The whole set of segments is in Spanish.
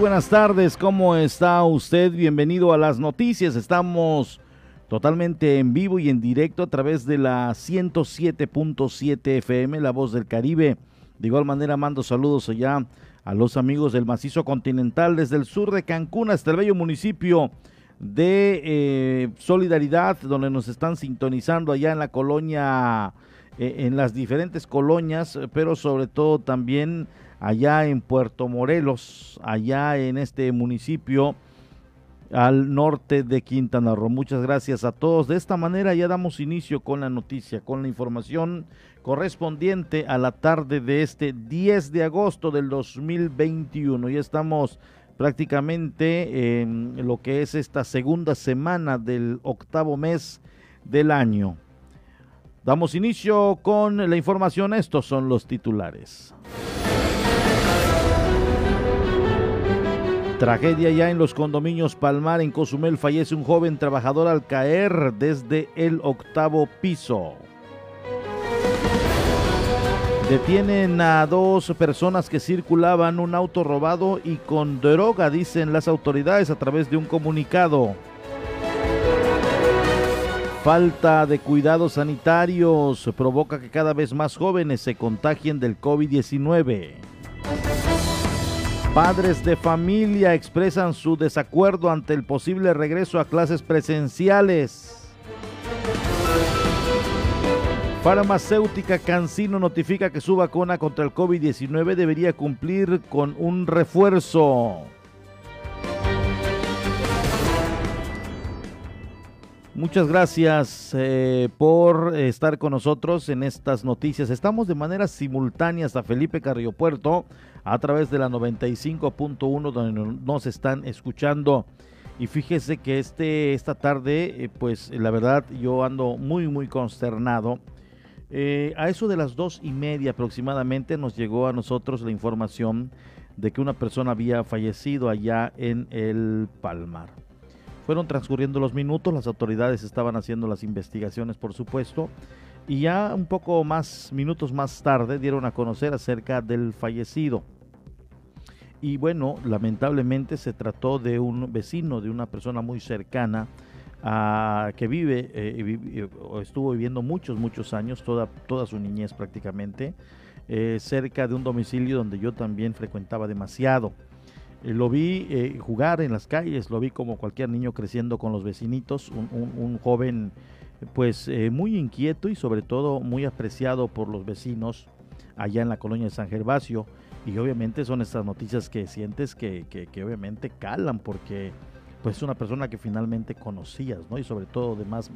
Buenas tardes, ¿cómo está usted? Bienvenido a las noticias. Estamos totalmente en vivo y en directo a través de la 107.7 FM, La Voz del Caribe. De igual manera mando saludos allá a los amigos del macizo continental desde el sur de Cancún hasta el bello municipio de eh, Solidaridad, donde nos están sintonizando allá en la colonia, eh, en las diferentes colonias, pero sobre todo también allá en Puerto Morelos, allá en este municipio al norte de Quintana Roo. Muchas gracias a todos. De esta manera ya damos inicio con la noticia, con la información correspondiente a la tarde de este 10 de agosto del 2021. Ya estamos prácticamente en lo que es esta segunda semana del octavo mes del año. Damos inicio con la información. Estos son los titulares. Tragedia ya en los condominios Palmar en Cozumel. Fallece un joven trabajador al caer desde el octavo piso. Detienen a dos personas que circulaban un auto robado y con droga, dicen las autoridades a través de un comunicado. Falta de cuidados sanitarios provoca que cada vez más jóvenes se contagien del COVID-19. Padres de familia expresan su desacuerdo ante el posible regreso a clases presenciales. Farmacéutica Cancino notifica que su vacuna contra el COVID-19 debería cumplir con un refuerzo. Muchas gracias eh, por estar con nosotros en estas noticias. Estamos de manera simultánea hasta Felipe Carrillo Puerto a través de la 95.1 donde nos están escuchando. Y fíjese que este, esta tarde, eh, pues la verdad yo ando muy, muy consternado. Eh, a eso de las dos y media aproximadamente nos llegó a nosotros la información de que una persona había fallecido allá en el Palmar. Fueron transcurriendo los minutos, las autoridades estaban haciendo las investigaciones, por supuesto, y ya un poco más, minutos más tarde, dieron a conocer acerca del fallecido. Y bueno, lamentablemente se trató de un vecino, de una persona muy cercana a, que vive, eh, estuvo viviendo muchos, muchos años, toda, toda su niñez prácticamente, eh, cerca de un domicilio donde yo también frecuentaba demasiado. Eh, lo vi eh, jugar en las calles, lo vi como cualquier niño creciendo con los vecinitos, un joven pues eh, muy inquieto y sobre todo muy apreciado por los vecinos allá en la colonia de San Gervasio. Y obviamente son estas noticias que sientes que, que, obviamente calan porque pues es una persona que finalmente conocías, ¿no? Y sobre todo de más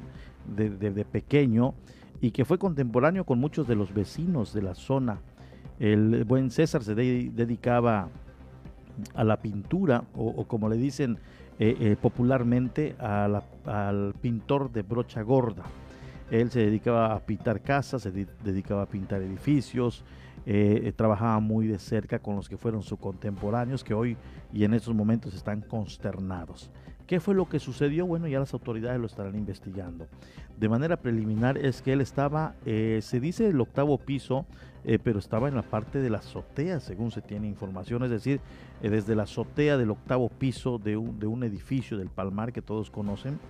de, de, pequeño y que fue contemporáneo con muchos de los vecinos de la zona. El buen César se dedicaba a la pintura o como le dicen eh, eh, popularmente al pintor de brocha gorda. Él se dedicaba a pintar casas, se dedicaba a pintar edificios, eh, trabajaba muy de cerca con los que fueron sus contemporáneos, que hoy y en estos momentos están consternados. ¿Qué fue lo que sucedió? Bueno, ya las autoridades lo estarán investigando. De manera preliminar es que él estaba, se dice el octavo piso pero estaba en la parte de la azotea, según se tiene información, es decir, eh, desde la azotea del octavo piso de un, de un, edificio del Palmar que todos conocen,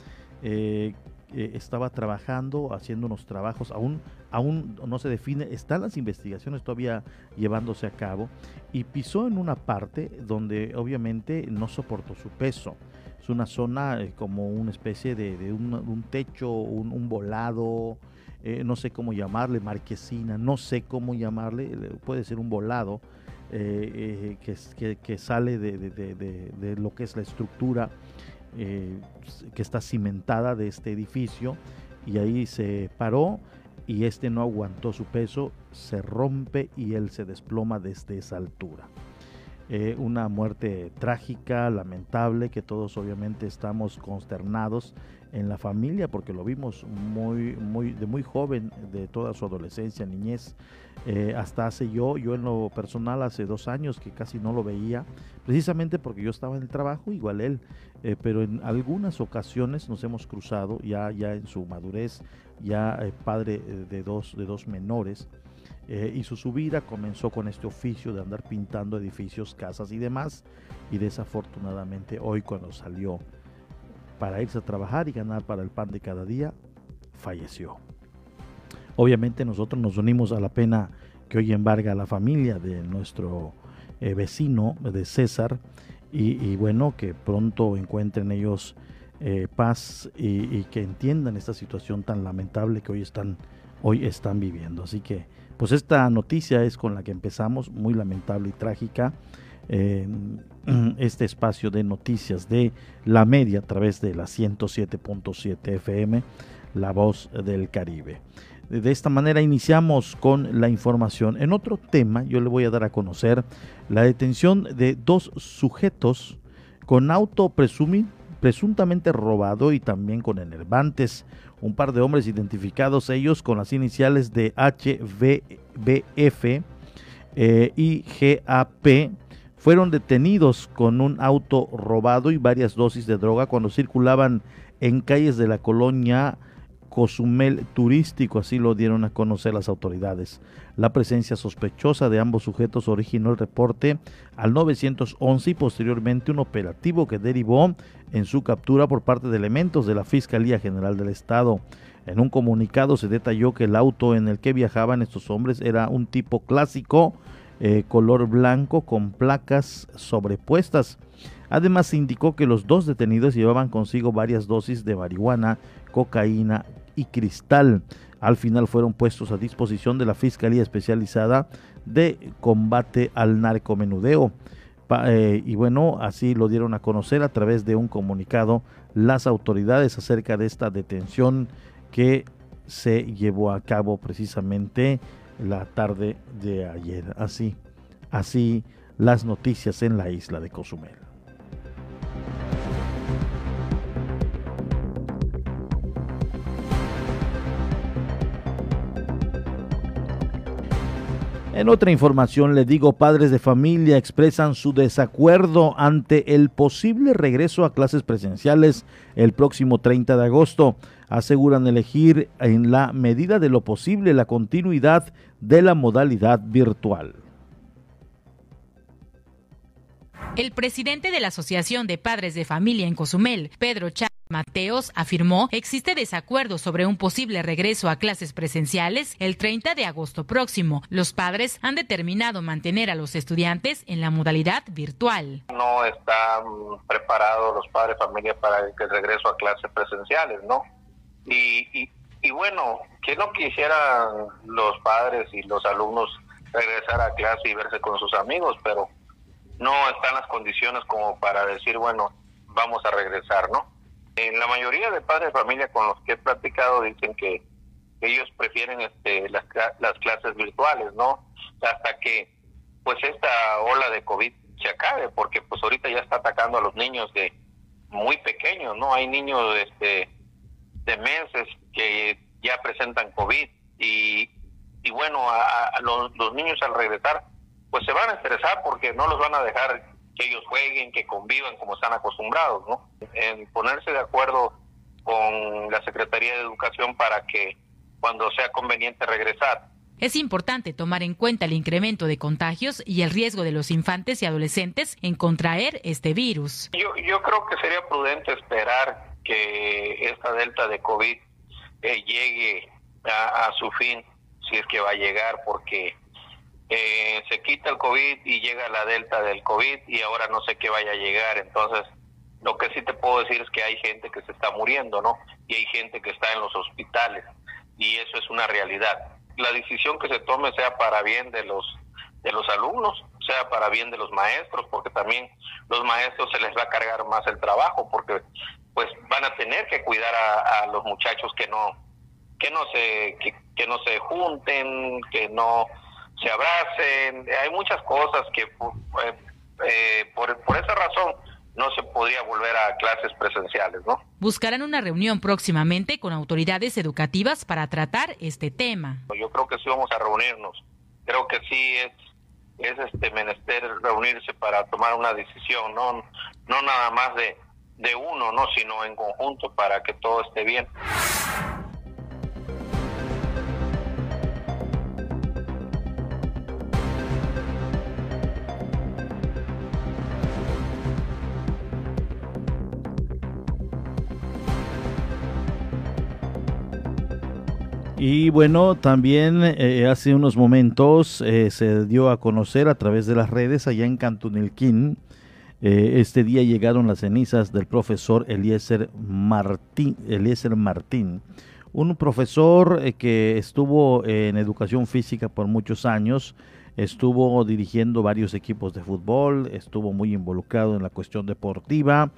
eh, estaba trabajando, haciendo unos trabajos, aún, aún no se define, están las investigaciones todavía llevándose a cabo, y pisó en una parte donde obviamente no soportó su peso. Es una zona como una especie de, un, techo, un, volado, eh, no sé cómo llamarle, marquesina, no sé cómo llamarle, puede ser un volado eh, eh, que, sale de, lo que es la estructura que está cimentada de este edificio y ahí se paró y este no aguantó su peso, se rompe y él se desploma desde esa altura. eh, una muerte trágica, lamentable, que todos obviamente estamos consternados en la familia porque lo vimos muy, muy, de muy joven, de toda su adolescencia, niñez, eh, hasta hace yo, yo en lo personal hace dos años que casi no lo veía, precisamente porque yo estaba en el trabajo, igual él, eh, pero en algunas ocasiones nos hemos cruzado ya, ya en su madurez, ya eh, padre de dos, de dos menores, y su subida comenzó con este oficio de andar pintando edificios, casas y demás, y desafortunadamente hoy cuando salió para irse a trabajar y ganar para el pan de cada día, falleció. Obviamente nosotros nos unimos a la pena que hoy embarga a la familia de nuestro eh, vecino, de César, y, bueno, que pronto encuentren ellos eh, paz y, que entiendan esta situación tan lamentable que hoy están, hoy están viviendo. Así que, pues esta noticia es con la que empezamos, muy lamentable y trágica. Este espacio de noticias de la media a través de la 107.7 FM, La Voz del Caribe. De esta manera iniciamos con la información. En otro tema, yo le voy a dar a conocer la detención de dos sujetos con auto presuntamente robado y también con enervantes. Un par de hombres identificados, ellos con las iniciales de HVBF eh, y GAP, fueron detenidos con un auto robado y varias dosis de droga cuando circulaban en calles de la colonia Cozumel turístico, así lo dieron a conocer las autoridades. La presencia sospechosa de ambos sujetos originó el reporte al 911 y posteriormente un operativo que derivó en su captura por parte de elementos de la Fiscalía General del Estado. En un comunicado se detalló que el auto en el que viajaban estos hombres era un tipo clásico eh, color blanco con placas sobrepuestas. Además indicó que los dos detenidos llevaban consigo varias dosis de marihuana, cocaína y cristal. Al final fueron puestos a disposición de la Fiscalía Especializada de Combate al Narcomenudeo. Eh, y bueno, así lo dieron a conocer a través de un comunicado las autoridades acerca de esta detención que se llevó a cabo precisamente la tarde de ayer. Así, así las noticias en la isla de Cozumel. En otra información le digo, padres de familia expresan su desacuerdo ante el posible regreso a clases presenciales el próximo 30 de agosto aseguran elegir en la medida de lo posible la continuidad de la modalidad virtual. El presidente de la Asociación de Padres de Familia en Cozumel, Pedro Chávez Mateos, afirmó existe desacuerdo sobre un posible regreso a clases presenciales el 30 de agosto próximo. Los padres han determinado mantener a los estudiantes en la modalidad virtual. No están preparados los padres de familia para el regreso a clases presenciales, ¿no? Y, y, bueno, que no quisieran los padres y los alumnos regresar a clase y verse con sus amigos, pero no están las condiciones como para decir, bueno, vamos a regresar, ¿no? En la mayoría de padres de familia con los que he platicado dicen que ellos prefieren este, las, las clases virtuales, ¿no? Hasta que pues esta ola de COVID se acabe, porque pues ahorita ya está atacando a los niños de muy pequeños, ¿no? Hay niños este, de meses que ya presentan COVID y, y bueno, a, los, los, niños al regresar, pues se van a estresar porque no los van a dejar que ellos jueguen, que convivan como están acostumbrados, ¿no? En ponerse de acuerdo con la Secretaría de Educación para que cuando sea conveniente regresar. Es importante tomar en cuenta el incremento de contagios y el riesgo de los infantes y adolescentes en contraer este virus. Yo, yo creo que sería prudente esperar que esta delta de COVID eh, llegue a, su fin, si es que va a llegar, porque eh, se quita el COVID y llega la delta del COVID y ahora no sé qué vaya a llegar. Entonces, lo que sí te puedo decir es que hay gente que se está muriendo, ¿no? Y hay gente que está en los hospitales y eso es una realidad. La decisión que se tome sea para bien de los de los alumnos, sea para bien de los maestros, porque también los maestros se les va a cargar más el trabajo, porque pues van a tener que cuidar a, los muchachos que no que no se que, no se junten que no se abracen hay muchas cosas que eh, eh, por, por esa razón no se podría volver a clases presenciales, ¿no? Buscarán una reunión próximamente con autoridades educativas para tratar este tema. Yo creo que sí vamos a reunirnos. Creo que sí es es este menester reunirse para tomar una decisión, no no nada más de de uno, no, sino en conjunto para que todo esté bien. Y bueno, también eh, hace unos momentos eh, se dio a conocer a través de las redes allá en Cantunilquín. Eh, este día llegaron las cenizas del profesor Eliezer Martín, Eliezer Martín un profesor que estuvo en educación física por muchos años, estuvo dirigiendo varios equipos de fútbol, estuvo muy involucrado en la cuestión deportiva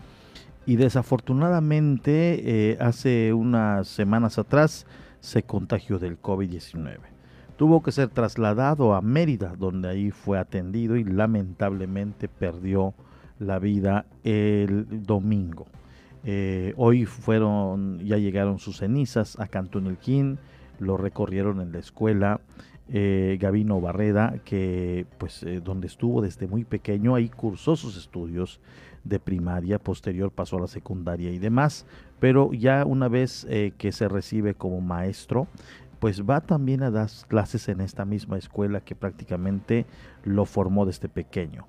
y desafortunadamente hace unas semanas atrás se contagió del COVID-19. Tuvo que ser trasladado a Mérida, donde ahí fue atendido y lamentablemente perdió la vida el domingo. Eh, hoy fueron, ya llegaron sus cenizas a Cantunilquín, lo recorrieron en la escuela eh, Gavino Barreda, que pues eh, donde estuvo desde muy pequeño, ahí cursó sus estudios de primaria, posterior pasó a la secundaria y demás, pero ya una vez eh, que se recibe como maestro, pues va también a dar clases en esta misma escuela que prácticamente lo formó desde pequeño.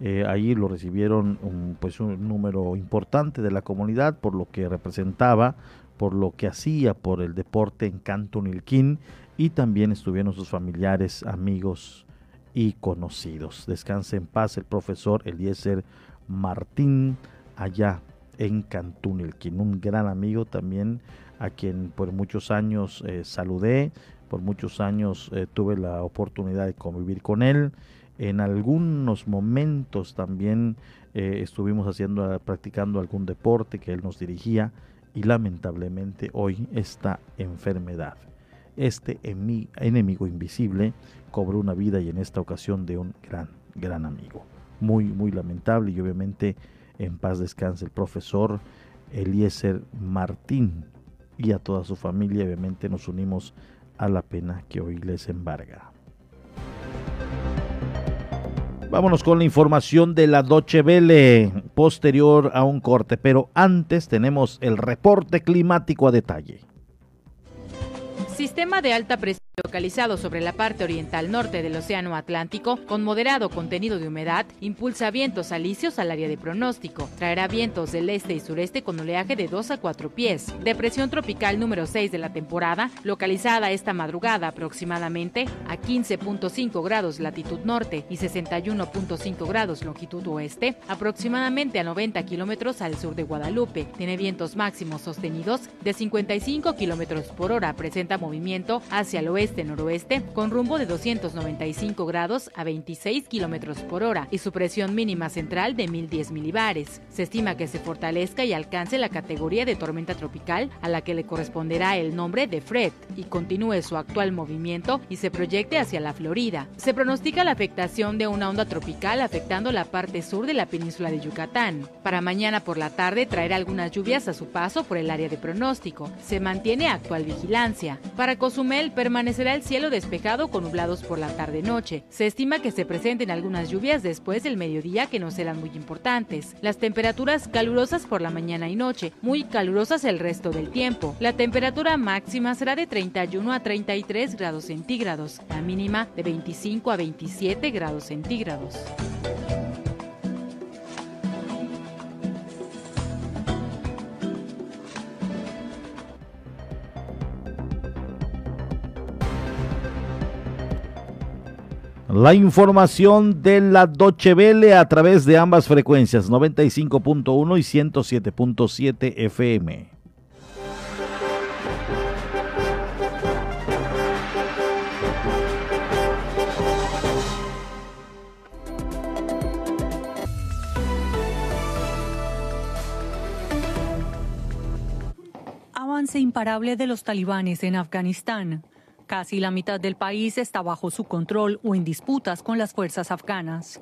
Eh, ahí lo recibieron un, pues un número importante de la comunidad por lo que representaba, por lo que hacía por el deporte en Cantunilquín y también estuvieron sus familiares, amigos y conocidos. Descanse en paz el profesor Eliezer Martín allá en Cantunilquín, un gran amigo también a quien por muchos años eh, saludé, por muchos años eh, tuve la oportunidad de convivir con él. En algunos momentos también eh, estuvimos haciendo, practicando algún deporte que él nos dirigía y lamentablemente hoy esta enfermedad, este enemigo invisible, cobró una vida y en esta ocasión de un gran, gran amigo muy, muy lamentable y obviamente en paz descanse el profesor Eliezer Martín y a toda su familia. Obviamente nos unimos a la pena que hoy les embarga. Vámonos con la información de la Doche Vele posterior a un corte, pero antes tenemos el reporte climático a detalle. Sistema de alta presión localizado sobre la parte oriental norte del Océano Atlántico, con moderado contenido de humedad, impulsa vientos alisios al área de pronóstico. Traerá vientos del este y sureste con oleaje de 2 a 4 pies. Depresión tropical número 6 de la temporada, localizada esta madrugada aproximadamente a 15.5 grados latitud norte y 61.5 grados longitud oeste, aproximadamente a 90 kilómetros al sur de Guadalupe. Tiene vientos máximos sostenidos de 55 kilómetros por hora. Presenta movimiento hacia el oeste-noroeste con rumbo de 295 grados a 26 kilómetros por hora y su presión mínima central de 1010 milibares. Se estima que se fortalezca y alcance la categoría de tormenta tropical a la que le corresponderá el nombre de Fred y continúe su actual movimiento y se proyecte hacia la Florida. Se pronostica la afectación de una onda tropical afectando la parte sur de la península de Yucatán. Para mañana por la tarde traerá algunas lluvias a su paso por el área de pronóstico. Se mantiene actual vigilancia. Para Cozumel permanecerá el cielo despejado con nublados por la tarde-noche. Se estima que se presenten algunas lluvias después del mediodía que no serán muy importantes. Las temperaturas calurosas por la mañana y noche, muy calurosas el resto del tiempo. La temperatura máxima será de 31 a 33 grados centígrados, la mínima de 25 a 27 grados centígrados. La información de la Doche Vele a través de ambas frecuencias, 95.1 y 107.7 FM. Avance imparable de los talibanes en Afganistán. Casi la mitad del país está bajo su control o en disputas con las fuerzas afganas.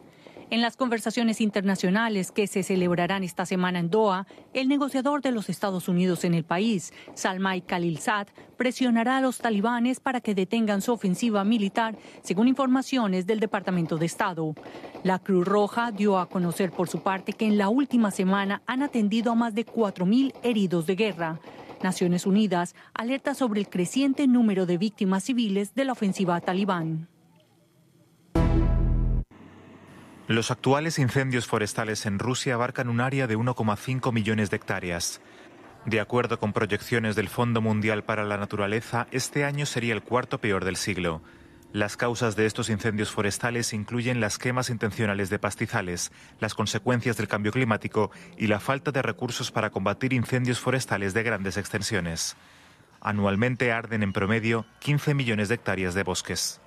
En las conversaciones internacionales que se celebrarán esta semana en Doha, el negociador de los Estados Unidos en el país, Salmai Khalilzad, presionará a los talibanes para que detengan su ofensiva militar, según informaciones del Departamento de Estado. La Cruz Roja dio a conocer por su parte que en la última semana han atendido a más de 4.000 heridos de guerra. Naciones Unidas alerta sobre el creciente número de víctimas civiles de la ofensiva talibán. Los actuales incendios forestales en Rusia abarcan un área de 1,5 millones de hectáreas. De acuerdo con proyecciones del Fondo Mundial para la Naturaleza, este año sería el cuarto peor del siglo. Las causas de estos incendios forestales incluyen las quemas intencionales de pastizales, las consecuencias del cambio climático y la falta de recursos para combatir incendios forestales de grandes extensiones. Anualmente arden en promedio 15 millones de hectáreas de bosques.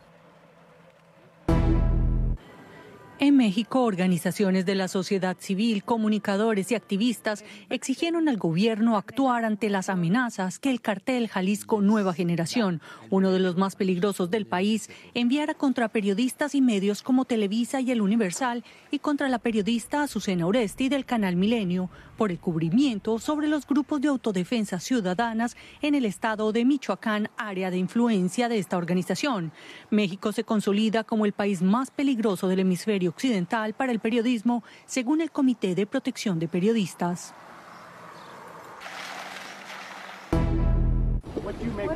En México, organizaciones de la sociedad civil, comunicadores y activistas exigieron al gobierno actuar ante las amenazas que el cartel Jalisco Nueva Generación, uno de los más peligrosos del país, enviara contra periodistas y medios como Televisa y El Universal y contra la periodista Azucena Oresti del canal Milenio por el cubrimiento sobre los grupos de autodefensa ciudadanas en el estado de Michoacán, área de influencia de esta organización. México se consolida como el país más peligroso del hemisferio occidental para el periodismo, según el Comité de Protección de Periodistas.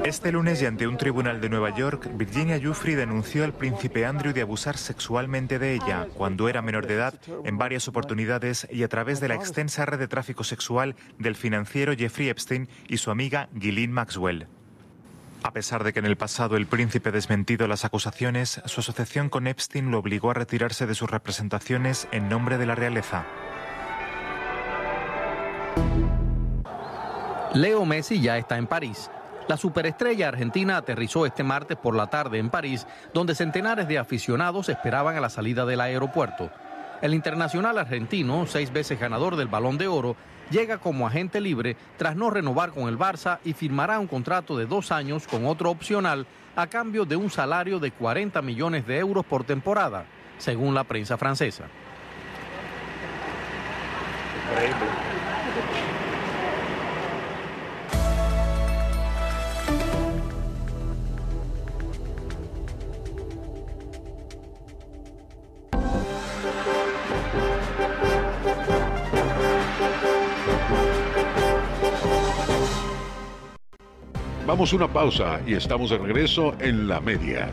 Este lunes y ante un tribunal de Nueva York, Virginia Giuffre denunció al príncipe Andrew de abusar sexualmente de ella cuando era menor de edad en varias oportunidades y a través de la extensa red de tráfico sexual del financiero Jeffrey Epstein y su amiga Ghislaine Maxwell. A pesar de que en el pasado el príncipe desmentido las acusaciones, su asociación con Epstein lo obligó a retirarse de sus representaciones en nombre de la realeza. Leo Messi ya está en París. La superestrella argentina aterrizó este martes por la tarde en París, donde centenares de aficionados esperaban a la salida del aeropuerto. El internacional argentino, seis veces ganador del Balón de Oro, llega como agente libre tras no renovar con el Barça y firmará un contrato de dos años con otro opcional a cambio de un salario de 40 millones de euros por temporada, según la prensa francesa. Vamos a una pausa y estamos de regreso en la media.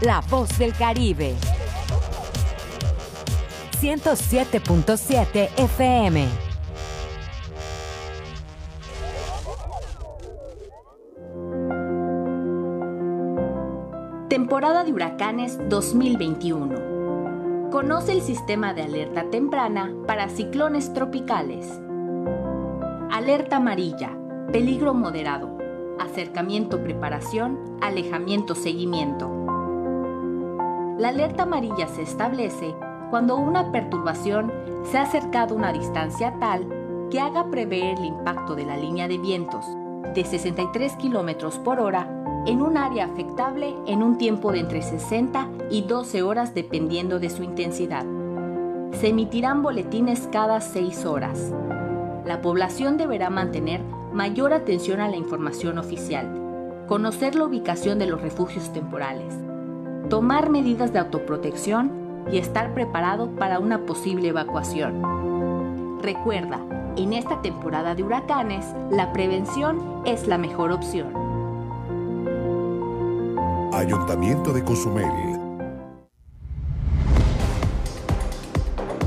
La voz del Caribe. 107.7 FM. Temporada de huracanes 2021. Conoce el sistema de alerta temprana para ciclones tropicales. Alerta amarilla, peligro moderado, acercamiento preparación, alejamiento seguimiento. La alerta amarilla se establece cuando una perturbación se ha acercado a una distancia tal que haga prever el impacto de la línea de vientos de 63 km por hora en un área afectable en un tiempo de entre 60 y 12 horas dependiendo de su intensidad. Se emitirán boletines cada 6 horas la población deberá mantener mayor atención a la información oficial, conocer la ubicación de los refugios temporales, tomar medidas de autoprotección y estar preparado para una posible evacuación. Recuerda, en esta temporada de huracanes, la prevención es la mejor opción. Ayuntamiento de Cozumel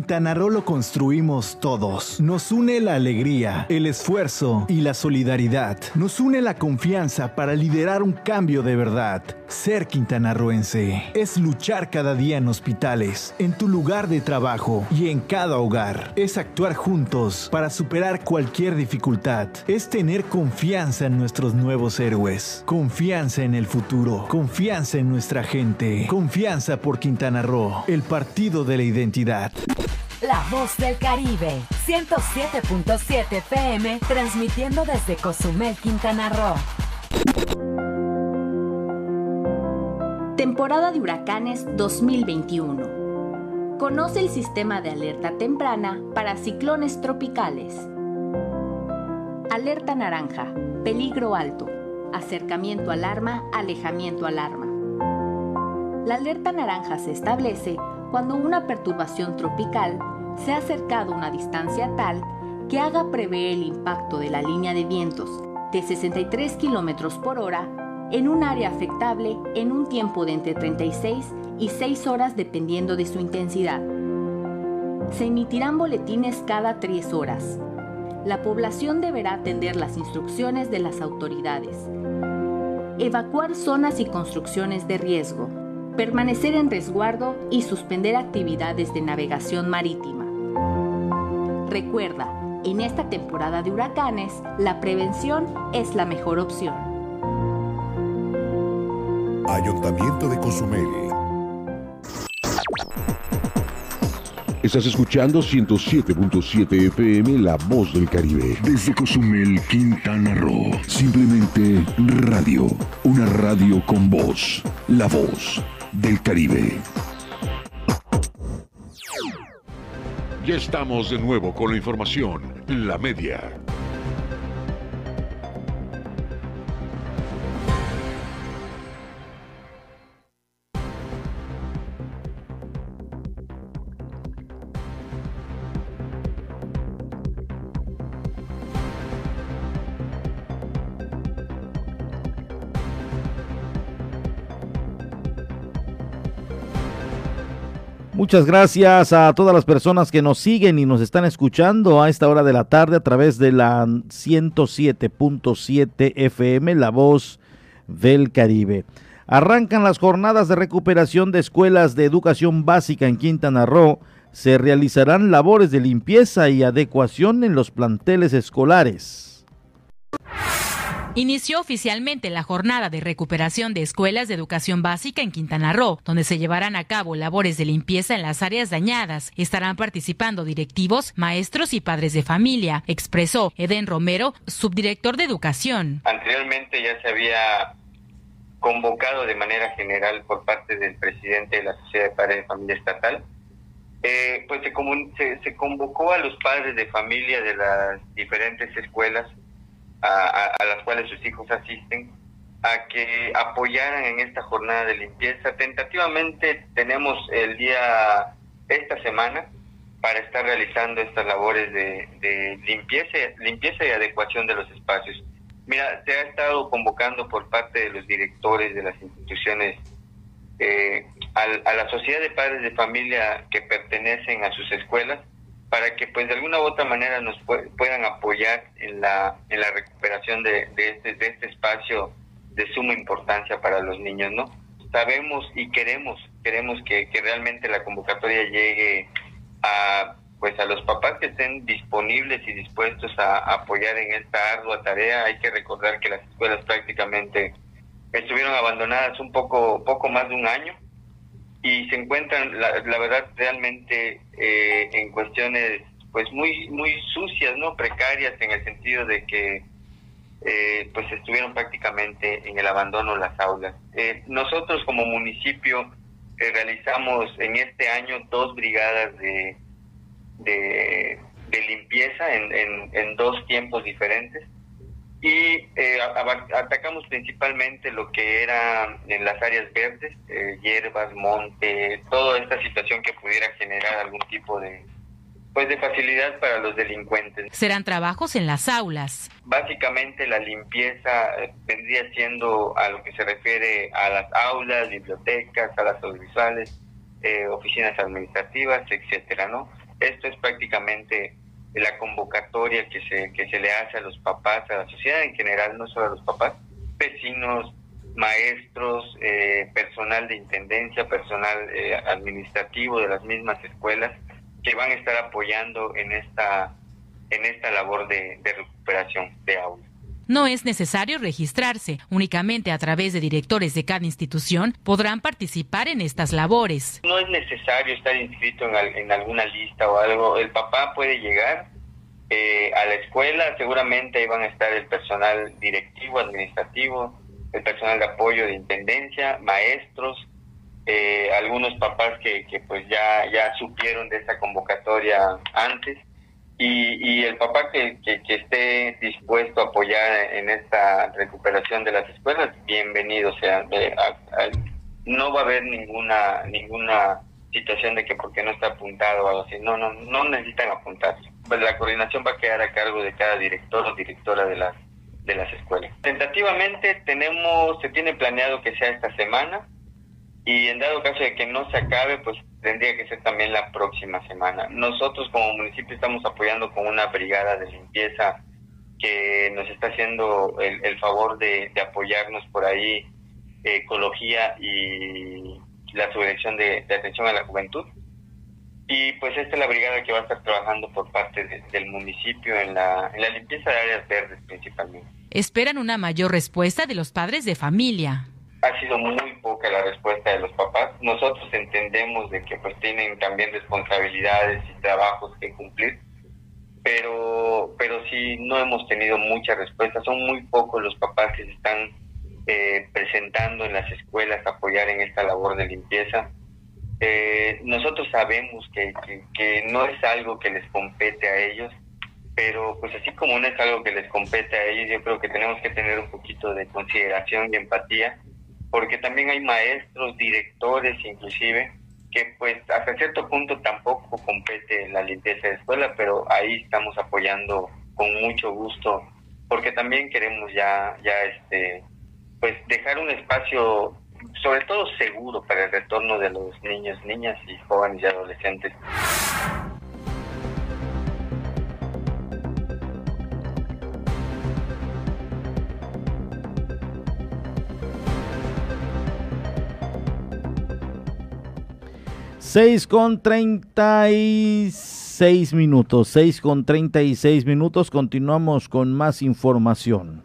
Quintana Roo lo construimos todos. Nos une la alegría, el esfuerzo y la solidaridad. Nos une la confianza para liderar un cambio de verdad. Ser quintanarroense es luchar cada día en hospitales, en tu lugar de trabajo y en cada hogar. Es actuar juntos para superar cualquier dificultad. Es tener confianza en nuestros nuevos héroes. Confianza en el futuro. Confianza en nuestra gente. Confianza por Quintana Roo, el partido de la identidad. La voz del Caribe, 107.7 FM, transmitiendo desde Cozumel, Quintana Roo. Temporada de huracanes 2021. Conoce el sistema de alerta temprana para ciclones tropicales. Alerta naranja, peligro alto. Acercamiento alarma, alejamiento alarma. La alerta naranja se establece cuando una perturbación tropical se ha acercado a una distancia tal que haga prever el impacto de la línea de vientos de 63 km por hora en un área afectable en un tiempo de entre 36 y 6 horas dependiendo de su intensidad. Se emitirán boletines cada 3 horas. La población deberá atender las instrucciones de las autoridades. Evacuar zonas y construcciones de riesgo. Permanecer en resguardo y suspender actividades de navegación marítima. Recuerda, en esta temporada de huracanes, la prevención es la mejor opción. Ayuntamiento de Cozumel. Estás escuchando 107.7 FM La Voz del Caribe. Desde Cozumel, Quintana Roo. Simplemente radio. Una radio con voz. La Voz del Caribe. Ya estamos de nuevo con la información. La media. Muchas gracias a todas las personas que nos siguen y nos están escuchando a esta hora de la tarde a través de la 107.7 FM, La Voz del Caribe. Arrancan las jornadas de recuperación de escuelas de educación básica en Quintana Roo. Se realizarán labores de limpieza y adecuación en los planteles escolares. Inició oficialmente la jornada de recuperación de escuelas de educación básica en Quintana Roo, donde se llevarán a cabo labores de limpieza en las áreas dañadas. Estarán participando directivos, maestros y padres de familia, expresó Eden Romero, subdirector de educación. Anteriormente ya se había convocado de manera general por parte del presidente de la Sociedad de Padres de Familia Estatal eh, pues se, se, se, convocó a los padres de familia de las diferentes escuelas a, a, las cuales sus hijos asisten a que apoyaran en esta jornada de limpieza. Tentativamente tenemos el día, esta semana, para estar realizando estas labores de, de limpieza, limpieza y adecuación de los espacios. Mira, se ha estado convocando por parte de los directores de las instituciones eh, a, a, la sociedad de padres de familia que pertenecen a sus escuelas para que pues de alguna u otra manera nos puedan apoyar en la en la recuperación de, de, este, de este espacio de suma importancia para los niños, ¿no? Sabemos y queremos, queremos que, que realmente la convocatoria llegue a pues a los papás que estén disponibles y dispuestos a, apoyar en esta ardua tarea. Hay que recordar que las escuelas prácticamente estuvieron abandonadas un poco, poco más de un año y se encuentran, la, verdad, realmente eh, en cuestiones pues muy muy sucias, no precarias en el sentido de que eh, pues estuvieron prácticamente en el abandono las aulas. Eh, nosotros como municipio realizamos en este año dos brigadas de de, limpieza en, en, dos tiempos diferentes y eh, atacamos principalmente lo que era en las áreas verdes, eh, hierbas, monte, toda esta situación que pudiera generar algún tipo de pues de facilidad para los delincuentes. Serán trabajos en las aulas. Básicamente la limpieza eh, vendría siendo a lo que se refiere a las aulas, bibliotecas, a las audiovisuales, oficinas administrativas, etcétera, ¿no? Esto es prácticamente la convocatoria que se, que se le hace a los papás, a la sociedad en general, no solo a los papás, vecinos, maestros, eh, personal de intendencia, personal eh, administrativo de las mismas escuelas que van a estar apoyando en esta en esta labor de, de recuperación de aulas. No es necesario registrarse, únicamente a través de directores de cada institución podrán participar en estas labores. No es necesario estar inscrito en, alguna lista o algo, el papá puede llegar eh, a la escuela, seguramente ahí van a estar el personal directivo, administrativo, el personal de apoyo de intendencia, maestros, eh, algunos papás que, pues ya, ya supieron de esa convocatoria antes y, el papá que, que, esté dispuesto a apoyar en esta recuperación de las escuelas, bienvenido sea. no va a haber ninguna ninguna situación de que porque no está apuntado o algo así. No, no, no necesitan apuntarse. Pues la coordinación va a quedar a cargo de cada director o directora de las de las escuelas. Tentativamente tenemos, se tiene planeado que sea esta semana y en dado caso de que no se acabe, pues tendría que ser también la próxima semana. Nosotros como municipio estamos apoyando con una brigada de limpieza que nos está haciendo el, favor de, apoyarnos por ahí ecología y la subdirección de, atención a la juventud. Y pues esta es la brigada que va a estar trabajando por parte del municipio en la, en la limpieza de áreas verdes principalmente. Esperan una mayor respuesta de los padres de familia ha sido muy poca la respuesta de los papás. Nosotros entendemos de que pues tienen también responsabilidades y trabajos que cumplir, pero pero sí no hemos tenido mucha respuesta. Son muy pocos los papás que se están eh, presentando en las escuelas a apoyar en esta labor de limpieza. Eh, nosotros sabemos que, que no es algo que les compete a ellos, pero pues así como no es algo que les compete a ellos, yo creo que tenemos que tener un poquito de consideración y empatía porque también hay maestros, directores inclusive, que pues hasta cierto punto tampoco compete la limpieza de escuela, pero ahí estamos apoyando con mucho gusto, porque también queremos ya, ya este, pues dejar un espacio sobre todo seguro para el retorno de los niños, niñas y jóvenes y adolescentes. Seis con treinta y seis minutos, seis con treinta y seis minutos, continuamos con más información.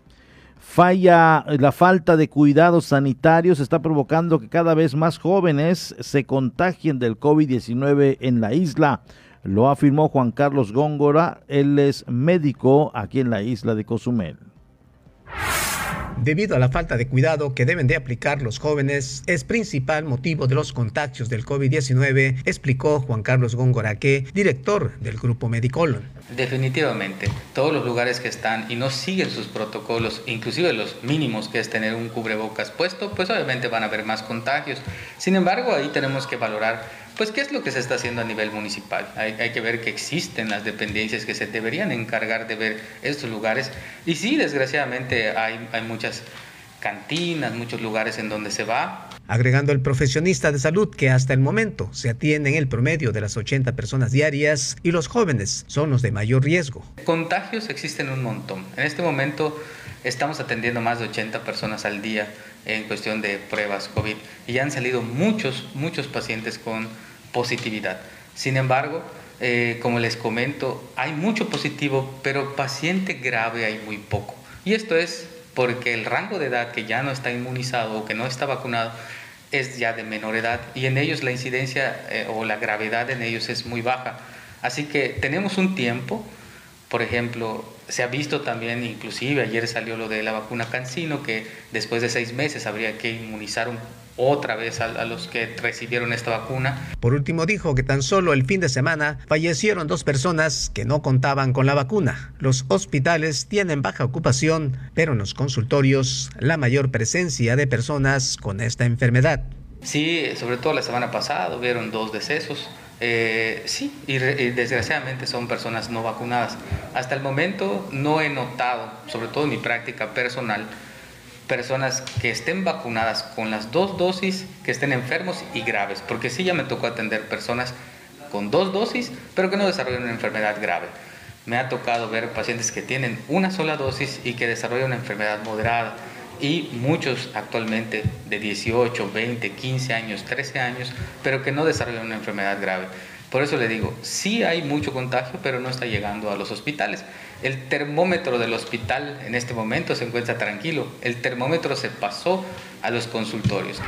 Falla, la falta de cuidados sanitarios está provocando que cada vez más jóvenes se contagien del COVID-19 en la isla. Lo afirmó Juan Carlos Góngora, él es médico aquí en la isla de Cozumel. Debido a la falta de cuidado que deben de aplicar los jóvenes, es principal motivo de los contagios del COVID-19, explicó Juan Carlos Góngoraque, director del Grupo Medicolon. Definitivamente, todos los lugares que están y no siguen sus protocolos, inclusive los mínimos que es tener un cubrebocas puesto, pues obviamente van a haber más contagios. Sin embargo, ahí tenemos que valorar pues qué es lo que se está haciendo a nivel municipal. Hay, que ver que existen las dependencias que se deberían encargar de ver estos lugares. Y sí, desgraciadamente hay, hay muchas cantinas, muchos lugares en donde se va. Agregando el profesionista de salud que hasta el momento se atiende en el promedio de las 80 personas diarias y los jóvenes son los de mayor riesgo. Contagios existen un montón. En este momento estamos atendiendo más de 80 personas al día en cuestión de pruebas COVID y han salido muchos, muchos pacientes con positividad. Sin embargo, eh, como les comento, hay mucho positivo, pero paciente grave hay muy poco. Y esto es porque el rango de edad que ya no está inmunizado o que no está vacunado es ya de menor edad y en ellos la incidencia eh, o la gravedad en ellos es muy baja. Así que tenemos un tiempo, por ejemplo, se ha visto también, inclusive ayer salió lo de la vacuna Cancino, que después de seis meses habría que inmunizar otra vez a, a, los que recibieron esta vacuna. Por último, dijo que tan solo el fin de semana fallecieron dos personas que no contaban con la vacuna. Los hospitales tienen baja ocupación, pero en los consultorios la mayor presencia de personas con esta enfermedad. Sí, sobre todo la semana pasada hubieron dos decesos. Eh, sí, y, desgraciadamente son personas no vacunadas. Hasta el momento no he notado, sobre todo en mi práctica personal, personas que estén vacunadas con las dos dosis, que estén enfermos y graves, porque sí ya me tocó atender personas con dos dosis, pero que no desarrollan una enfermedad grave. Me ha tocado ver pacientes que tienen una sola dosis y que desarrollan una enfermedad moderada y muchos actualmente de 18, 20, 15 años, 13 años, pero que no desarrollan una enfermedad grave. Por eso le digo, sí hay mucho contagio, pero no está llegando a los hospitales. El termómetro del hospital en este momento se encuentra tranquilo. El termómetro se pasó a los consultorios.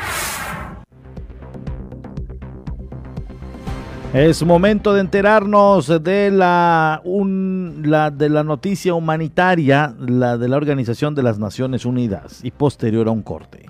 Es momento de enterarnos de la, de la noticia humanitaria, la de la Organización de las Naciones Unidas y posterior a un corte.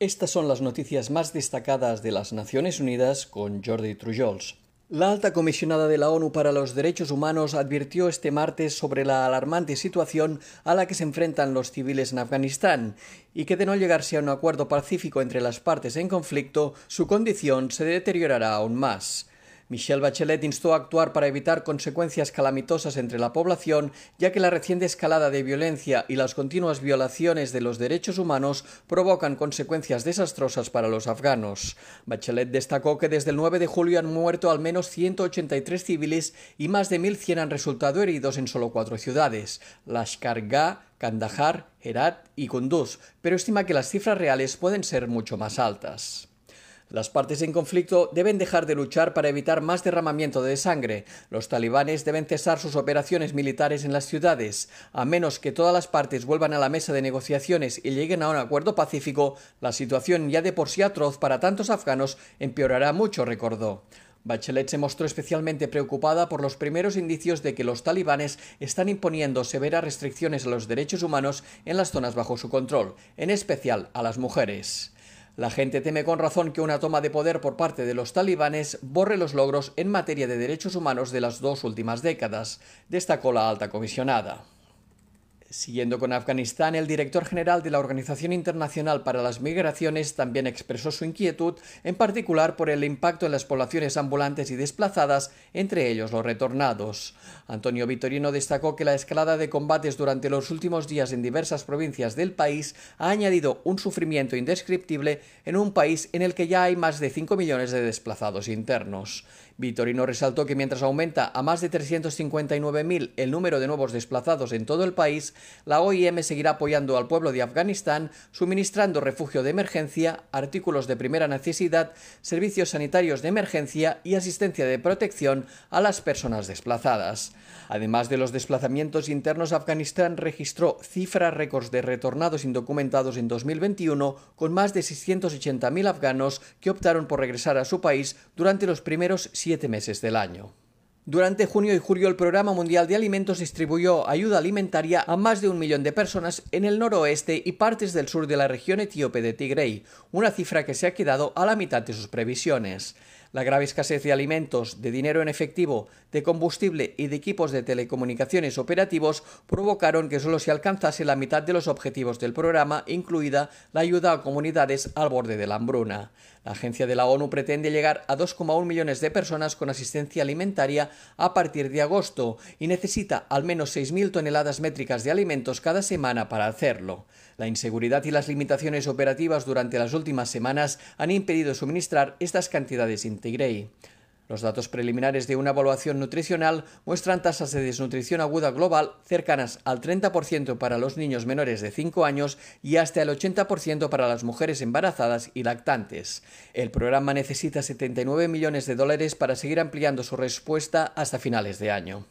Estas son las noticias más destacadas de las Naciones Unidas con Jordi Trujols. La alta comisionada de la ONU para los Derechos Humanos advirtió este martes sobre la alarmante situación a la que se enfrentan los civiles en Afganistán y que de no llegarse a un acuerdo pacífico entre las partes en conflicto, su condición se deteriorará aún más. Michelle Bachelet instó a actuar para evitar consecuencias calamitosas entre la población, ya que la reciente escalada de violencia y las continuas violaciones de los derechos humanos provocan consecuencias desastrosas para los afganos. Bachelet destacó que desde el 9 de julio han muerto al menos 183 civiles y más de 1.100 han resultado heridos en solo cuatro ciudades, Lashkar Gah, Kandahar, Herat y Kunduz, pero estima que las cifras reales pueden ser mucho más altas. Las partes en conflicto deben dejar de luchar para evitar más derramamiento de sangre. Los talibanes deben cesar sus operaciones militares en las ciudades. A menos que todas las partes vuelvan a la mesa de negociaciones y lleguen a un acuerdo pacífico, la situación ya de por sí atroz para tantos afganos empeorará mucho, recordó. Bachelet se mostró especialmente preocupada por los primeros indicios de que los talibanes están imponiendo severas restricciones a los derechos humanos en las zonas bajo su control, en especial a las mujeres. La gente teme con razón que una toma de poder por parte de los talibanes borre los logros en materia de derechos humanos de las dos últimas décadas, destacó la alta comisionada. Siguiendo con Afganistán, el director general de la Organización Internacional para las Migraciones también expresó su inquietud, en particular por el impacto en las poblaciones ambulantes y desplazadas, entre ellos los retornados. Antonio Vitorino destacó que la escalada de combates durante los últimos días en diversas provincias del país ha añadido un sufrimiento indescriptible en un país en el que ya hay más de 5 millones de desplazados internos. Vitorino resaltó que mientras aumenta a más de 359.000 el número de nuevos desplazados en todo el país, la OIM seguirá apoyando al pueblo de Afganistán, suministrando refugio de emergencia, artículos de primera necesidad, servicios sanitarios de emergencia y asistencia de protección a las personas desplazadas. Además de los desplazamientos internos, Afganistán registró cifras récords de retornados indocumentados en 2021, con más de 680.000 afganos que optaron por regresar a su país durante los primeros siete meses del año. Durante junio y julio el Programa Mundial de Alimentos distribuyó ayuda alimentaria a más de un millón de personas en el noroeste y partes del sur de la región etíope de Tigray, una cifra que se ha quedado a la mitad de sus previsiones. La grave escasez de alimentos, de dinero en efectivo, de combustible y de equipos de telecomunicaciones operativos provocaron que solo se alcanzase la mitad de los objetivos del programa, incluida la ayuda a comunidades al borde de la hambruna. La agencia de la ONU pretende llegar a 2,1 millones de personas con asistencia alimentaria a partir de agosto y necesita al menos 6.000 toneladas métricas de alimentos cada semana para hacerlo. La inseguridad y las limitaciones operativas durante las últimas semanas han impedido suministrar estas cantidades en. Los datos preliminares de una evaluación nutricional muestran tasas de desnutrición aguda global cercanas al 30% para los niños menores de 5 años y hasta el 80% para las mujeres embarazadas y lactantes. El programa necesita 79 millones de dólares para seguir ampliando su respuesta hasta finales de año.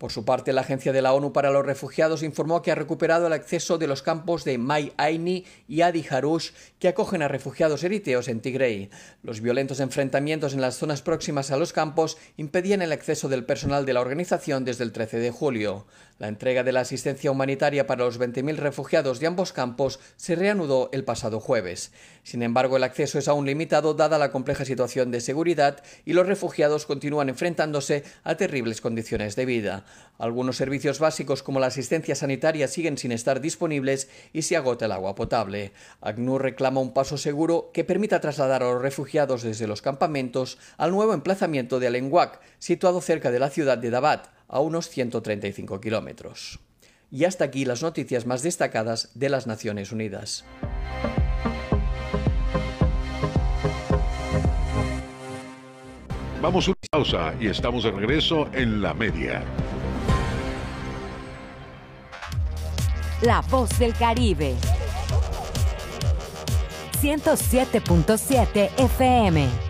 Por su parte, la Agencia de la ONU para los Refugiados informó que ha recuperado el acceso de los campos de Mai Aini y Adi Harush que acogen a refugiados eriteos en Tigray. Los violentos enfrentamientos en las zonas próximas a los campos impedían el acceso del personal de la organización desde el 13 de julio. La entrega de la asistencia humanitaria para los 20.000 refugiados de ambos campos se reanudó el pasado jueves. Sin embargo, el acceso es aún limitado dada la compleja situación de seguridad y los refugiados continúan enfrentándose a terribles condiciones de vida. Algunos servicios básicos como la asistencia sanitaria siguen sin estar disponibles y se agota el agua potable. ACNUR reclama un paso seguro que permita trasladar a los refugiados desde los campamentos al nuevo emplazamiento de Alenguac, situado cerca de la ciudad de Dabat, a unos 135 kilómetros. Y hasta aquí las noticias más destacadas de las Naciones Unidas. Vamos a una pausa y estamos de regreso en la media. La voz del Caribe. 107.7 FM.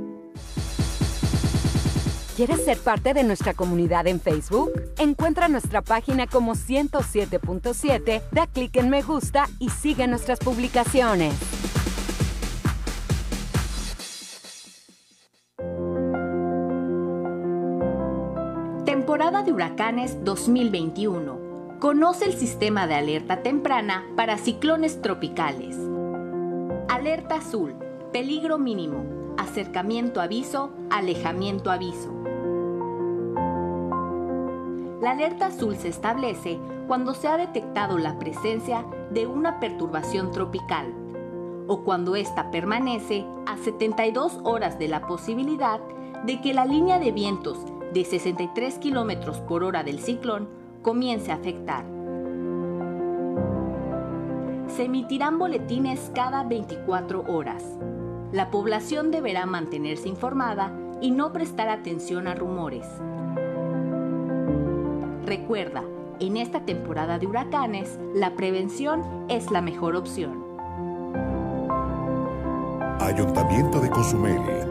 ¿Quieres ser parte de nuestra comunidad en Facebook? Encuentra nuestra página como 107.7, da clic en me gusta y sigue nuestras publicaciones. Temporada de huracanes 2021. Conoce el sistema de alerta temprana para ciclones tropicales. Alerta azul. Peligro mínimo. Acercamiento aviso. Alejamiento aviso. La alerta azul se establece cuando se ha detectado la presencia de una perturbación tropical o cuando ésta permanece a 72 horas de la posibilidad de que la línea de vientos de 63 km por hora del ciclón comience a afectar. Se emitirán boletines cada 24 horas. La población deberá mantenerse informada y no prestar atención a rumores. Recuerda, en esta temporada de huracanes, la prevención es la mejor opción. Ayuntamiento de Cozumel.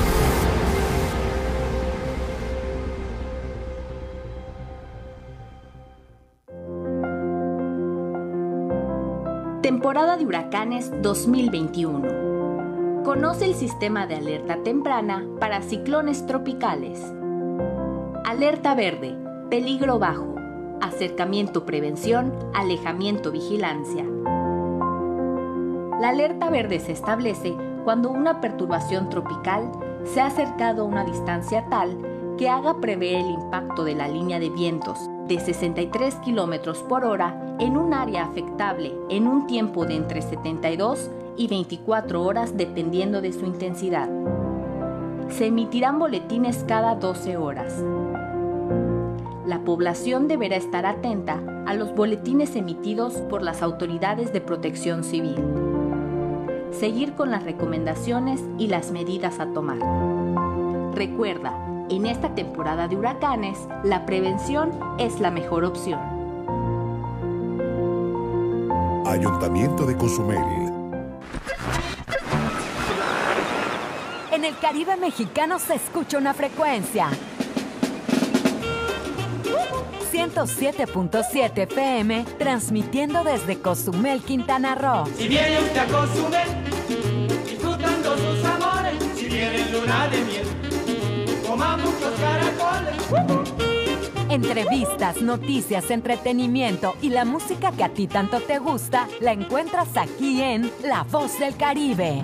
Temporada de huracanes 2021. Conoce el sistema de alerta temprana para ciclones tropicales. Alerta verde, peligro bajo, acercamiento prevención, alejamiento vigilancia. La alerta verde se establece cuando una perturbación tropical se ha acercado a una distancia tal que haga prever el impacto de la línea de vientos de 63 km por hora en un área afectable en un tiempo de entre 72 y 24 horas dependiendo de su intensidad. Se emitirán boletines cada 12 horas. La población deberá estar atenta a los boletines emitidos por las autoridades de protección civil. Seguir con las recomendaciones y las medidas a tomar. Recuerda, en esta temporada de huracanes, la prevención es la mejor opción. Ayuntamiento de Cozumel. En el Caribe mexicano se escucha una frecuencia. 107.7 FM, transmitiendo desde Cozumel, Quintana Roo. Si viene usted a Cozumel, disfrutando sus amores, si viene en luna de miel, coma muchos caracoles. Entrevistas, noticias, entretenimiento y la música que a ti tanto te gusta, la encuentras aquí en La Voz del Caribe.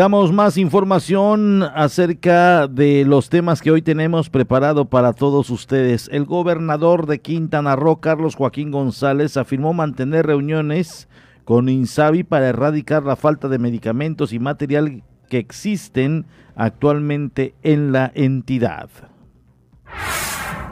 Damos más información acerca de los temas que hoy tenemos preparado para todos ustedes. El gobernador de Quintana Roo, Carlos Joaquín González, afirmó mantener reuniones con Insabi para erradicar la falta de medicamentos y material que existen actualmente en la entidad.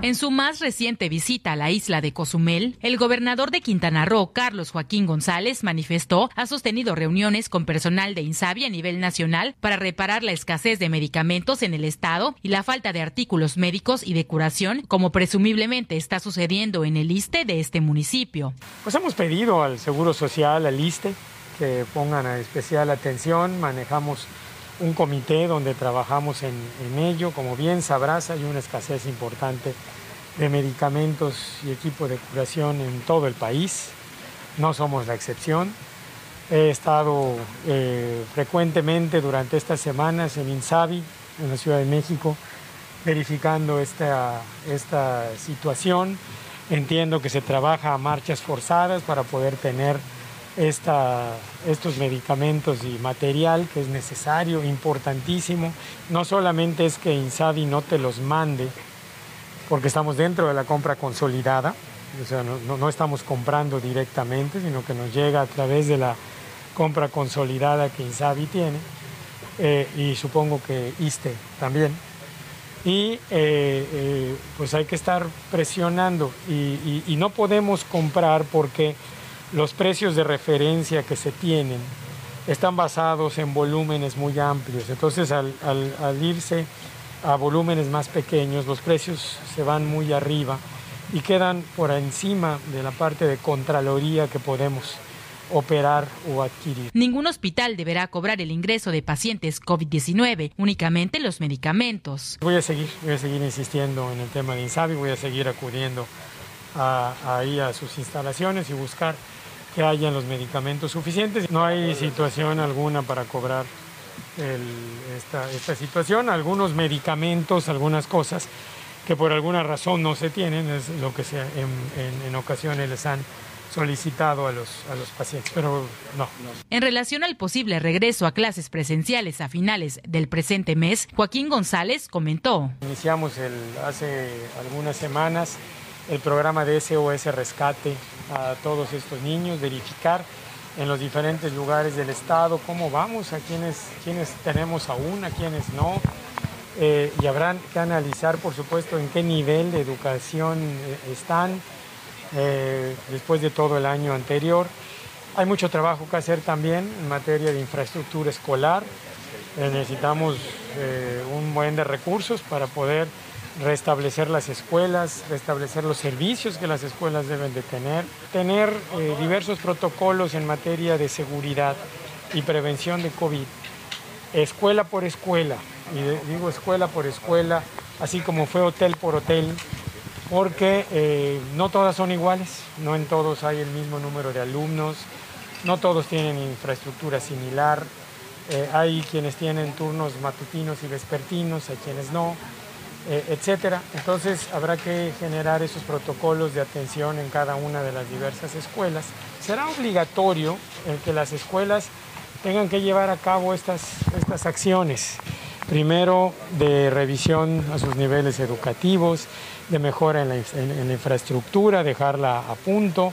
En su más reciente visita a la isla de Cozumel, el gobernador de Quintana Roo, Carlos Joaquín González, manifestó ha sostenido reuniones con personal de INSABI a nivel nacional para reparar la escasez de medicamentos en el estado y la falta de artículos médicos y de curación, como presumiblemente está sucediendo en el ISTE de este municipio. Pues hemos pedido al Seguro Social, al ISTE, que pongan especial atención, manejamos un comité donde trabajamos en, en, ello. Como bien sabrás, hay una escasez importante de medicamentos y equipo de curación en todo el país. No somos la excepción. He estado eh, frecuentemente durante estas semanas en Insabi, en la Ciudad de México, verificando esta, esta situación. Entiendo que se trabaja a marchas forzadas para poder tener esta, estos medicamentos y material que es necesario, importantísimo. No solamente es que Insabi no te los mande, porque estamos dentro de la compra consolidada, o sea, no, estamos comprando directamente, sino que nos llega a través de la compra consolidada que Insabi tiene, eh, y supongo que ISTE también. Y eh, eh, pues hay que estar presionando y no podemos comprar porque los precios de referencia que se tienen están basados en volúmenes muy amplios. Entonces, al, al, al, irse a volúmenes más pequeños, los precios se van muy arriba y quedan por encima de la parte de contraloría que podemos operar o adquirir. Ningún hospital deberá cobrar el ingreso de pacientes COVID-19, únicamente los medicamentos. Voy a seguir, voy a seguir insistiendo en el tema de Insabi, voy a seguir acudiendo a, ahí a sus instalaciones y buscar que hayan los medicamentos suficientes. No hay situación alguna para cobrar el, esta, esta, situación. Algunos medicamentos, algunas cosas que por alguna razón no se tienen, es lo que se, en, en, en ocasiones les han solicitado a los, a los pacientes, pero no. En relación al posible regreso a clases presenciales a finales del presente mes, Joaquín González comentó. Iniciamos el, hace algunas semanas el programa de SOS Rescate a todos estos niños, verificar en los diferentes lugares del estado cómo vamos, a quienes, quienes tenemos aún, a quienes no. Eh, y habrán que analizar, por supuesto, en qué nivel de educación eh, están eh, después de todo el año anterior. Hay mucho trabajo que hacer también en materia de infraestructura escolar. necesitamos un buen de recursos para poder restablecer las escuelas, restablecer los servicios que las escuelas deben de tener, tener eh, diversos protocolos en materia de seguridad y prevención de COVID, escuela por escuela, y digo escuela por escuela, así como fue hotel por hotel, porque eh, no todas son iguales, no en todos hay el mismo número de alumnos, no todos tienen infraestructura similar, eh, hay quienes tienen turnos matutinos y vespertinos, hay quienes no. Eh, etcétera. Entonces habrá que generar esos protocolos de atención en cada una de las diversas escuelas. Será obligatorio que las escuelas tengan que llevar a cabo estas, estas acciones. Primero, de revisión a sus niveles educativos, de mejora en la, infraestructura, dejarla a punto,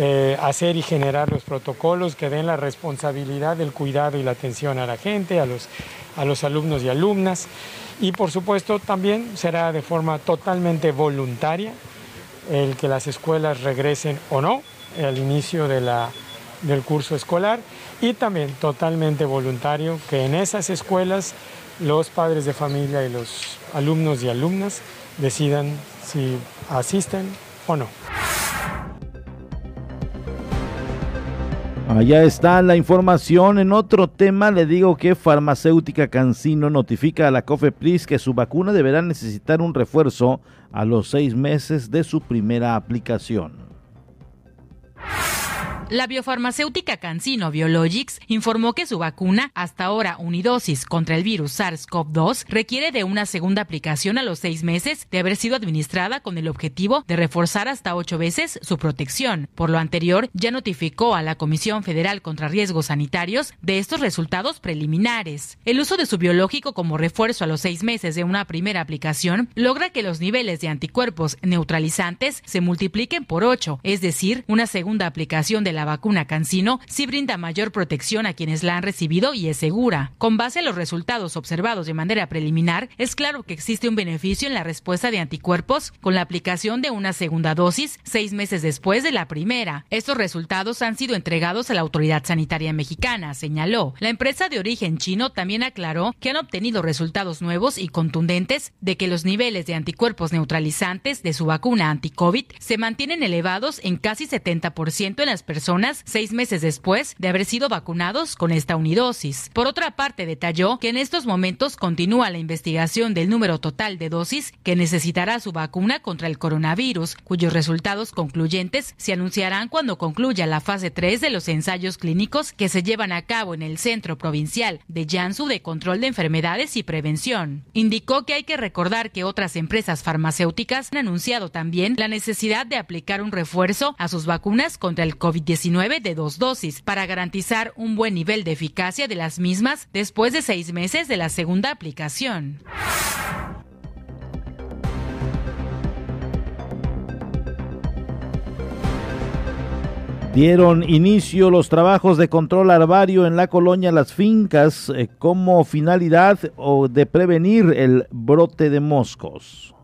eh, hacer y generar los protocolos que den la responsabilidad del cuidado y la atención a la gente, a los, a los alumnos y alumnas y por supuesto también será de forma totalmente voluntaria el que las escuelas regresen o no al inicio del curso escolar y también totalmente voluntario que en esas escuelas los padres de familia y los alumnos y alumnas decidan si asisten o no. Allá está la información. En otro tema le digo que Farmacéutica Cancino notifica a la COFEPRIS que su vacuna deberá necesitar un refuerzo a los seis meses de su primera aplicación. La biofarmacéutica Cancino Biologics informó que su vacuna, hasta ahora unidosis contra el virus SARS-CoV-2, requiere de una segunda aplicación a los seis meses de haber sido administrada con el objetivo de reforzar hasta ocho veces su protección. Por lo anterior, ya notificó a la Comisión Federal contra Riesgos Sanitarios de estos resultados preliminares. El uso de su biológico como refuerzo a los seis meses de una primera aplicación logra que los niveles de anticuerpos neutralizantes se multipliquen por ocho, es decir, una segunda aplicación de la vacuna Cancino sí brinda mayor protección a quienes la han recibido y es segura. Con base en los resultados observados de manera preliminar, es claro que existe un beneficio en la respuesta de anticuerpos con la aplicación de una segunda dosis seis meses después de la primera. Estos resultados han sido entregados a la Autoridad Sanitaria Mexicana, señaló. La empresa de origen chino también aclaró que han obtenido resultados nuevos y contundentes de que los niveles de anticuerpos neutralizantes de su vacuna anti-COVID se mantienen elevados en casi 70% en las personas seis meses después de haber sido vacunados con esta unidosis. Por otra parte, detalló que en estos momentos continúa la investigación del número total de dosis que necesitará su vacuna contra el coronavirus, cuyos resultados concluyentes se anunciarán cuando concluya la fase 3 de los ensayos clínicos que se llevan a cabo en el Centro Provincial de Jansu de Control de Enfermedades y Prevención. Indicó que hay que recordar que otras empresas farmacéuticas han anunciado también la necesidad de aplicar un refuerzo a sus vacunas contra el COVID-19 de dos dosis para garantizar un buen nivel de eficacia de las mismas después de seis meses de la segunda aplicación. Dieron inicio los trabajos de control arbario en la colonia Las Fincas eh, como finalidad o de prevenir el brote de moscos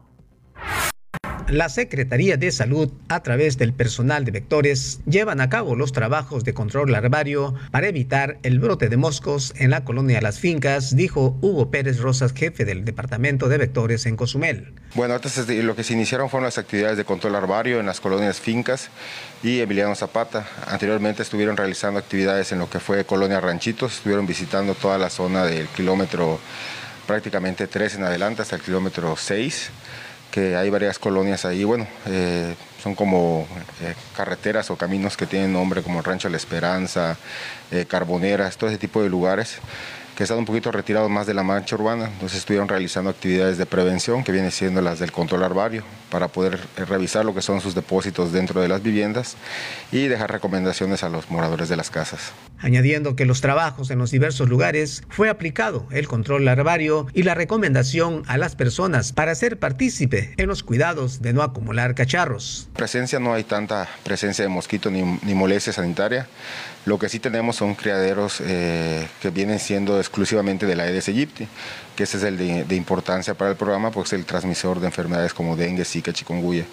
la Secretaría de Salud, a través del personal de vectores, llevan a cabo los trabajos de control larvario para evitar el brote de moscos en la colonia Las Fincas, dijo Hugo Pérez Rosas, jefe del Departamento de Vectores en Cozumel. Bueno, antes lo que se iniciaron fueron las actividades de control larvario en las colonias Fincas y Emiliano Zapata. Anteriormente estuvieron realizando actividades en lo que fue Colonia Ranchitos, estuvieron visitando toda la zona del kilómetro prácticamente 3 en adelante hasta el kilómetro 6 que hay varias colonias ahí, bueno, eh, son como eh, carreteras o caminos que tienen nombre como Rancho La Esperanza, eh, Carboneras, todo ese tipo de lugares que están un poquito retirados más de la mancha urbana, entonces estuvieron realizando actividades de prevención que vienen siendo las del control arbario para poder revisar lo que son sus depósitos dentro de las viviendas y dejar recomendaciones a los moradores de las casas. añadiendo que los trabajos en los diversos lugares fue aplicado el control larvario y la recomendación a las personas para ser partícipe en los cuidados de no acumular cacharros. Presencia no hay tanta presencia de mosquito ni, ni molestia sanitaria. Lo que sí tenemos son criaderos eh, que vienen siendo exclusivamente de la Aedes aegypti, que ese es el de, importancia para el programa porque es el transmisor de enfermedades como dengue, zika, chikungunya.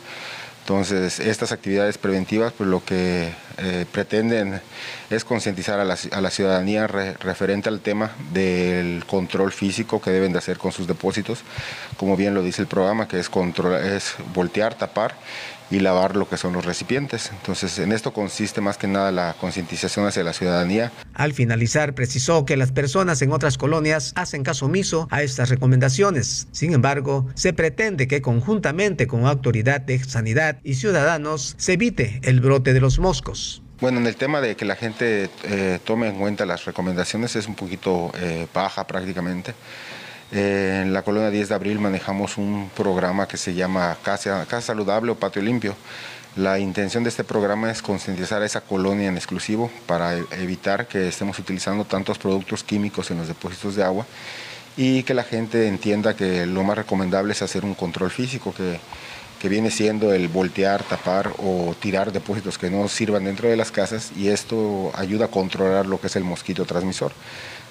Entonces, estas actividades preventivas, pues lo que eh, pretenden es concientizar a la, ciudadanía re, referente al tema del control físico que deben de hacer con sus depósitos, como bien lo dice el programa, que es, es voltear, tapar y lavar lo que son los recipientes. Entonces, en esto consiste más que nada la concientización hacia la ciudadanía. Al finalizar, precisó que las personas en otras colonias hacen caso omiso a estas recomendaciones. Sin embargo, se pretende que conjuntamente con autoridad de sanidad y ciudadanos se evite el brote de los moscos. Bueno, en el tema de que la gente eh, tome en cuenta las recomendaciones es un poquito eh, baja prácticamente. Eh, en la colonia 10 de abril manejamos un programa que se llama Casa, Saludable o Patio Limpio. La intención de este programa es concientizar a esa colonia en exclusivo para evitar que estemos utilizando tantos productos químicos en los depósitos de agua y que la gente entienda que lo más recomendable es hacer un control físico que, que viene siendo el voltear, tapar o tirar depósitos que no sirvan dentro de las casas y esto ayuda a controlar lo que es el mosquito transmisor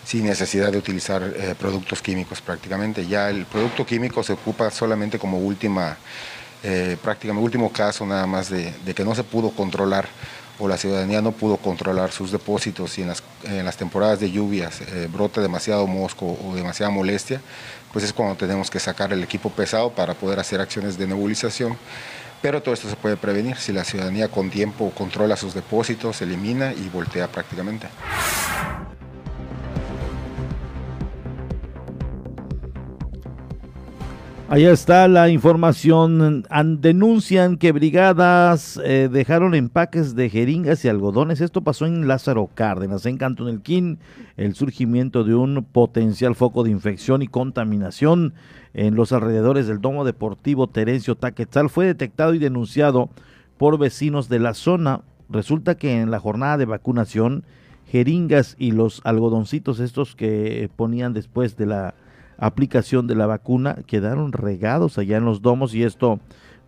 sin necesidad de utilizar eh, productos químicos prácticamente. Ya el producto químico se ocupa solamente como última, eh, prácticamente último caso nada más de, de, que no se pudo controlar o la ciudadanía no pudo controlar sus depósitos y en las, en las temporadas de lluvias eh, brota demasiado mosco o demasiada molestia, pues es cuando tenemos que sacar el equipo pesado para poder hacer acciones de nebulización. Pero todo esto se puede prevenir si la ciudadanía con tiempo controla sus depósitos, elimina y voltea prácticamente. Allá está la información. denuncian que brigadas eh, dejaron empaques de jeringas y algodones. Esto pasó en Lázaro Cárdenas, en Cantonelquín. El surgimiento de un potencial foco de infección y contaminación en los alrededores del domo deportivo Terencio Taquetzal fue detectado y denunciado por vecinos de la zona. Resulta que en la jornada de vacunación, jeringas y los algodoncitos estos que ponían después de la aplicación de la vacuna quedaron regados allá en los domos y esto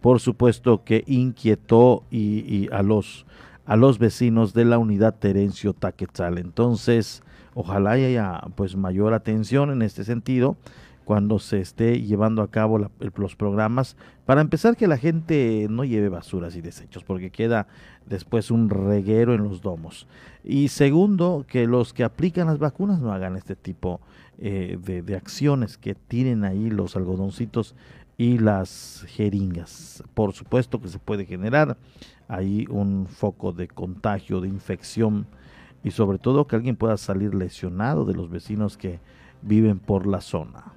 por supuesto que inquietó y, y a los a los vecinos de la unidad Terencio Taquetzal. Entonces, ojalá haya pues mayor atención en este sentido cuando se esté llevando a cabo la, los programas. Para empezar, que la gente no lleve basuras y desechos, porque queda después un reguero en los domos. Y segundo, que los que aplican las vacunas no hagan este tipo eh, de, de, acciones que tienen ahí los algodoncitos y las jeringas. Por supuesto que se puede generar ahí un foco de contagio, de infección y sobre todo que alguien pueda salir lesionado de los vecinos que viven por la zona.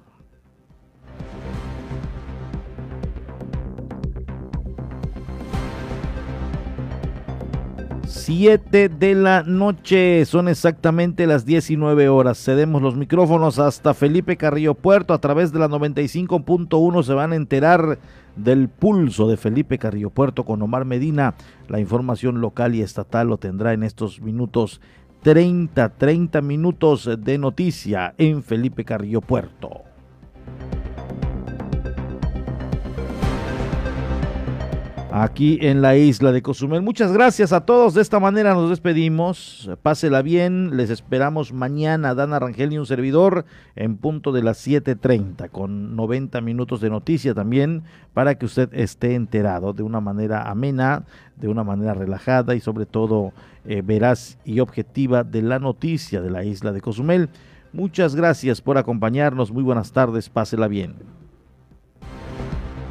7 de la noche, son exactamente las 19 horas. Cedemos los micrófonos hasta Felipe Carrillo Puerto. A través de la 95.1 se van a enterar del pulso de Felipe Carrillo Puerto con Omar Medina. La información local y estatal lo tendrá en estos minutos 30, 30 minutos de noticia en Felipe Carrillo Puerto. Aquí en la isla de Cozumel. Muchas gracias a todos. De esta manera nos despedimos. Pásela bien. Les esperamos mañana, Dana Rangel y un servidor, en punto de las 7:30, con 90 minutos de noticia también, para que usted esté enterado de una manera amena, de una manera relajada y sobre todo eh, veraz y objetiva de la noticia de la isla de Cozumel. Muchas gracias por acompañarnos. Muy buenas tardes. Pásela bien.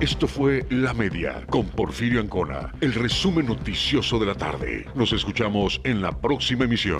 Esto fue La Media con Porfirio Ancona, el resumen noticioso de la tarde. Nos escuchamos en la próxima emisión.